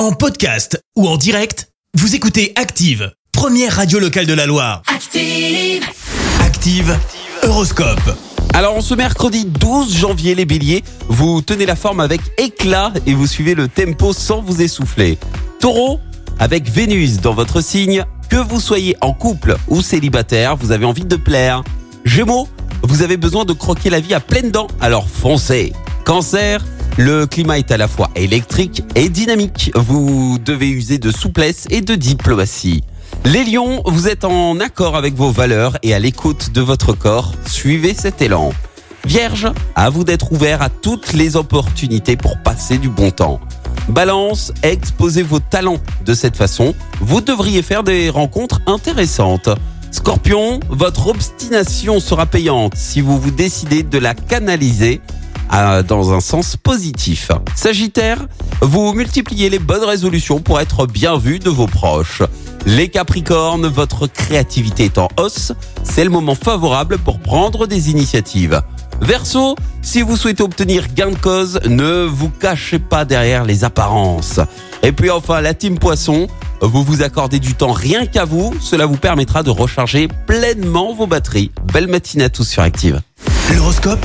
En podcast ou en direct, vous écoutez Active, première radio locale de la Loire. Active. Active, Horoscope. Alors en ce mercredi 12 janvier les béliers, vous tenez la forme avec éclat et vous suivez le tempo sans vous essouffler. Taureau, avec Vénus dans votre signe, que vous soyez en couple ou célibataire, vous avez envie de plaire. Gémeaux, vous avez besoin de croquer la vie à pleines dents, alors foncez. Cancer, le climat est à la fois électrique et dynamique. Vous devez user de souplesse et de diplomatie. Les lions, vous êtes en accord avec vos valeurs et à l'écoute de votre corps. Suivez cet élan. Vierge, à vous d'être ouvert à toutes les opportunités pour passer du bon temps. Balance, exposez vos talents de cette façon. Vous devriez faire des rencontres intéressantes. Scorpion, votre obstination sera payante si vous vous décidez de la canaliser dans un sens positif. Sagittaire, vous multipliez les bonnes résolutions pour être bien vu de vos proches. Les Capricornes, votre créativité est en hausse, c'est le moment favorable pour prendre des initiatives. Verseau, si vous souhaitez obtenir gain de cause, ne vous cachez pas derrière les apparences. Et puis enfin, la team Poisson, vous vous accordez du temps rien qu'à vous, cela vous permettra de recharger pleinement vos batteries. Belle matinée à tous sur Active. L'horoscope